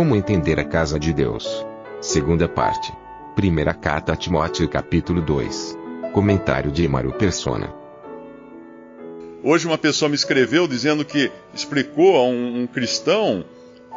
Como entender a casa de Deus? Segunda parte. Primeira carta a Timóteo capítulo 2. Comentário de Emaro Persona. Hoje uma pessoa me escreveu dizendo que explicou a um, um cristão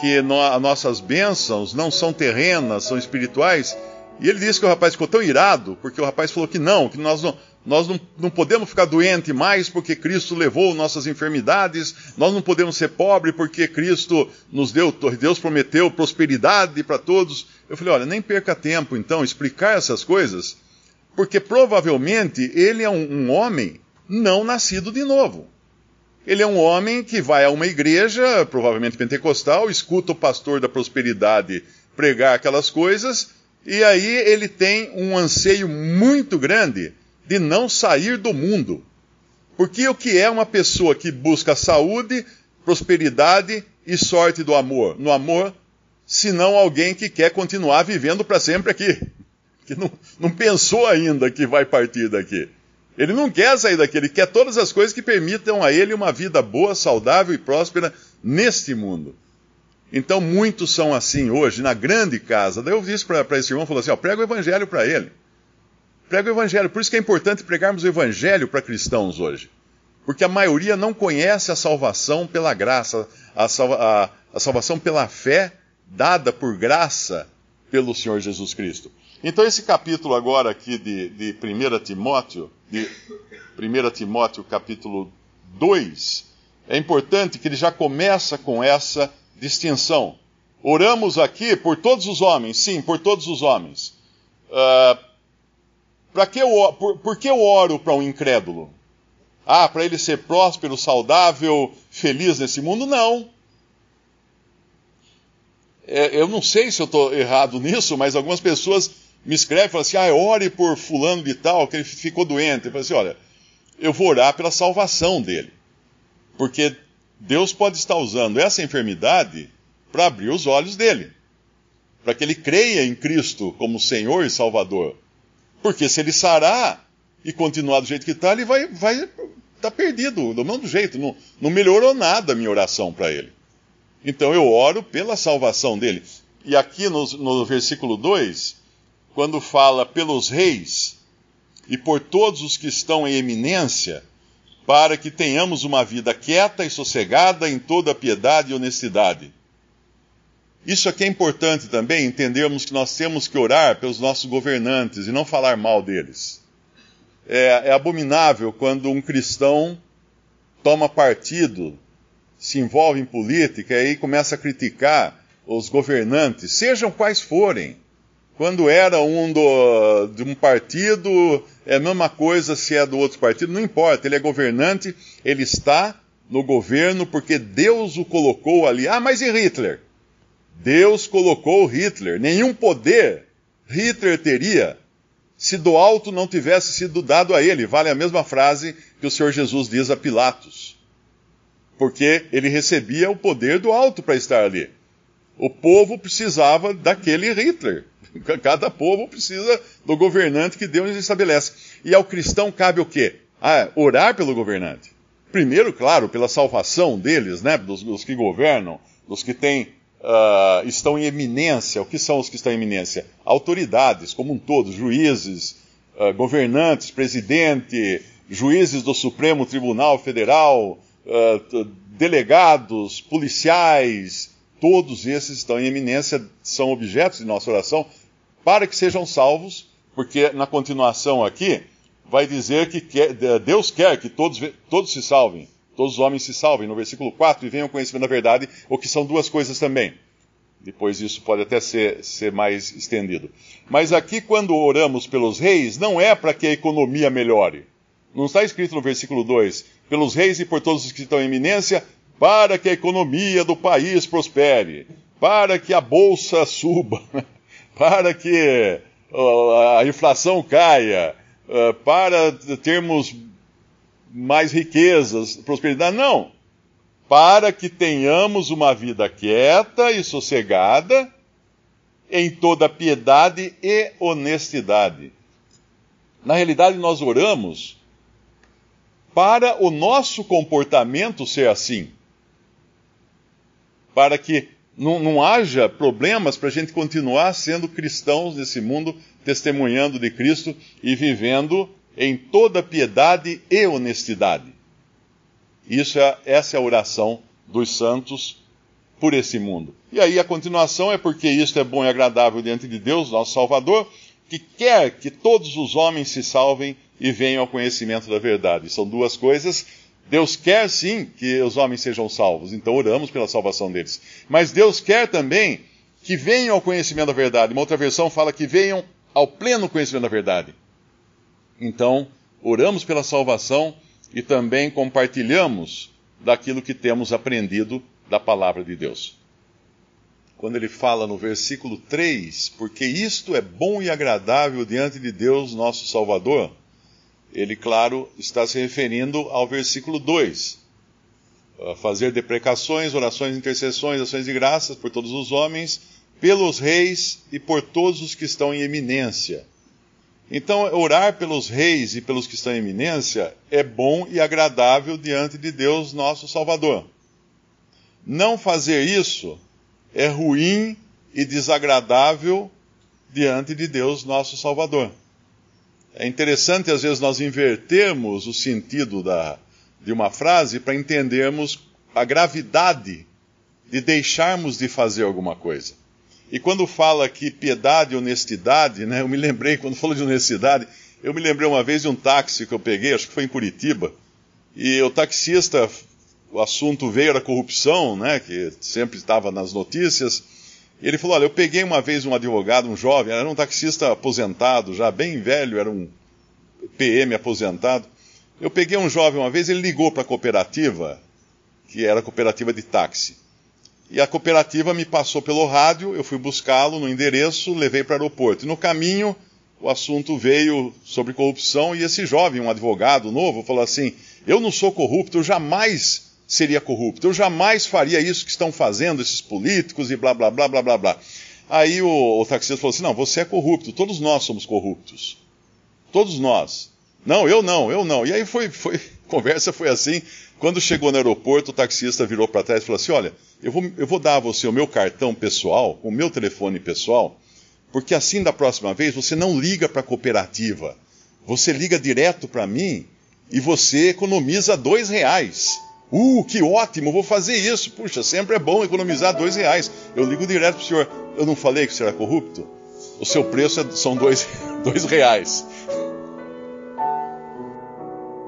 que no, nossas bênçãos não são terrenas, são espirituais. E ele disse que o rapaz ficou tão irado, porque o rapaz falou que não, que nós não, nós não, não podemos ficar doente mais porque Cristo levou nossas enfermidades, nós não podemos ser pobres porque Cristo nos deu, Deus prometeu prosperidade para todos. Eu falei, olha, nem perca tempo então explicar essas coisas, porque provavelmente ele é um, um homem não nascido de novo. Ele é um homem que vai a uma igreja, provavelmente pentecostal, escuta o pastor da prosperidade pregar aquelas coisas, e aí ele tem um anseio muito grande de não sair do mundo. Porque o que é uma pessoa que busca saúde, prosperidade e sorte do amor? No amor, senão alguém que quer continuar vivendo para sempre aqui. Que não, não pensou ainda que vai partir daqui. Ele não quer sair daqui, ele quer todas as coisas que permitam a ele uma vida boa, saudável e próspera neste mundo. Então muitos são assim hoje, na grande casa. Daí eu disse para esse irmão, falou assim, ó, prega o evangelho para ele. Prega o evangelho. Por isso que é importante pregarmos o evangelho para cristãos hoje. Porque a maioria não conhece a salvação pela graça, a, salva, a, a salvação pela fé dada por graça pelo Senhor Jesus Cristo. Então, esse capítulo agora aqui de, de 1 Timóteo, de 1 Timóteo capítulo 2, é importante que ele já começa com essa distinção. Oramos aqui por todos os homens, sim, por todos os homens. Uh, que eu, por, por que eu oro para um incrédulo? Ah, para ele ser próspero, saudável, feliz nesse mundo? Não. É, eu não sei se eu estou errado nisso, mas algumas pessoas me escreve e fala assim: ah, ore por fulano de tal, que ele ficou doente. Eu falo assim: olha, eu vou orar pela salvação dele. Porque Deus pode estar usando essa enfermidade para abrir os olhos dele. Para que ele creia em Cristo como Senhor e Salvador. Porque se ele sarar e continuar do jeito que está, ele vai estar vai tá perdido, do mesmo jeito. Não, não melhorou nada a minha oração para ele. Então eu oro pela salvação dele. E aqui no, no versículo 2, quando fala pelos reis e por todos os que estão em eminência, para que tenhamos uma vida quieta e sossegada em toda piedade e honestidade. Isso aqui é importante também, entendermos que nós temos que orar pelos nossos governantes e não falar mal deles. É, é abominável quando um cristão toma partido, se envolve em política e aí começa a criticar os governantes, sejam quais forem quando era um do, de um partido, é a mesma coisa se é do outro partido, não importa, ele é governante, ele está no governo porque Deus o colocou ali. Ah, mas e Hitler? Deus colocou Hitler. Nenhum poder Hitler teria se do alto não tivesse sido dado a ele. Vale a mesma frase que o Senhor Jesus diz a Pilatos. Porque ele recebia o poder do alto para estar ali. O povo precisava daquele Hitler. Cada povo precisa do governante que Deus estabelece. E ao cristão cabe o quê? Ah, orar pelo governante. Primeiro, claro, pela salvação deles, né? Dos, dos que governam, dos que têm, uh, estão em eminência. O que são os que estão em eminência? Autoridades, como um todo, juízes, uh, governantes, presidente, juízes do Supremo Tribunal Federal, uh, delegados, policiais, todos esses estão em eminência, são objetos de nossa oração, para que sejam salvos, porque na continuação aqui vai dizer que Deus quer que todos, todos se salvem, todos os homens se salvem, no versículo 4, e venham conhecimento da verdade, o que são duas coisas também. Depois isso pode até ser, ser mais estendido. Mas aqui, quando oramos pelos reis, não é para que a economia melhore. Não está escrito no versículo 2, pelos reis e por todos os que estão em eminência, para que a economia do país prospere, para que a bolsa suba, para que a inflação caia, para termos mais riquezas, prosperidade. Não. Para que tenhamos uma vida quieta e sossegada, em toda piedade e honestidade. Na realidade, nós oramos para o nosso comportamento ser assim. Para que não, não haja problemas para a gente continuar sendo cristãos nesse mundo, testemunhando de Cristo e vivendo em toda piedade e honestidade. Isso é, essa é a oração dos santos por esse mundo. E aí a continuação é porque isto é bom e agradável diante de Deus, nosso Salvador, que quer que todos os homens se salvem e venham ao conhecimento da verdade. São duas coisas. Deus quer sim que os homens sejam salvos, então oramos pela salvação deles. Mas Deus quer também que venham ao conhecimento da verdade. Uma outra versão fala que venham ao pleno conhecimento da verdade. Então, oramos pela salvação e também compartilhamos daquilo que temos aprendido da palavra de Deus. Quando ele fala no versículo 3, porque isto é bom e agradável diante de Deus, nosso Salvador, ele, claro, está se referindo ao versículo 2. Fazer deprecações, orações, intercessões, ações de graças por todos os homens, pelos reis e por todos os que estão em eminência. Então, orar pelos reis e pelos que estão em eminência é bom e agradável diante de Deus, nosso Salvador. Não fazer isso é ruim e desagradável diante de Deus, nosso Salvador. É interessante, às vezes, nós invertermos o sentido da, de uma frase para entendermos a gravidade de deixarmos de fazer alguma coisa. E quando fala aqui piedade e honestidade, né, eu me lembrei, quando falou de honestidade, eu me lembrei uma vez de um táxi que eu peguei, acho que foi em Curitiba, e o taxista o assunto veio da corrupção, né, que sempre estava nas notícias. E ele falou: Olha, eu peguei uma vez um advogado, um jovem, era um taxista aposentado, já bem velho, era um PM aposentado. Eu peguei um jovem uma vez, ele ligou para a cooperativa, que era a cooperativa de táxi. E a cooperativa me passou pelo rádio, eu fui buscá-lo no endereço, levei para o aeroporto. E no caminho, o assunto veio sobre corrupção e esse jovem, um advogado novo, falou assim: Eu não sou corrupto, eu jamais seria corrupto. Eu jamais faria isso que estão fazendo esses políticos e blá blá blá blá blá blá. Aí o, o taxista falou assim: não, você é corrupto, todos nós somos corruptos. Todos nós. Não, eu não, eu não. E aí foi, foi, conversa foi assim. Quando chegou no aeroporto, o taxista virou para trás e falou assim: olha, eu vou, eu vou dar a você o meu cartão pessoal, o meu telefone pessoal, porque assim da próxima vez você não liga para a cooperativa. Você liga direto para mim e você economiza dois reais. Uh, que ótimo, vou fazer isso. Puxa, sempre é bom economizar dois reais. Eu ligo direto para o senhor. Eu não falei que o senhor é corrupto? O seu preço é, são dois, dois reais.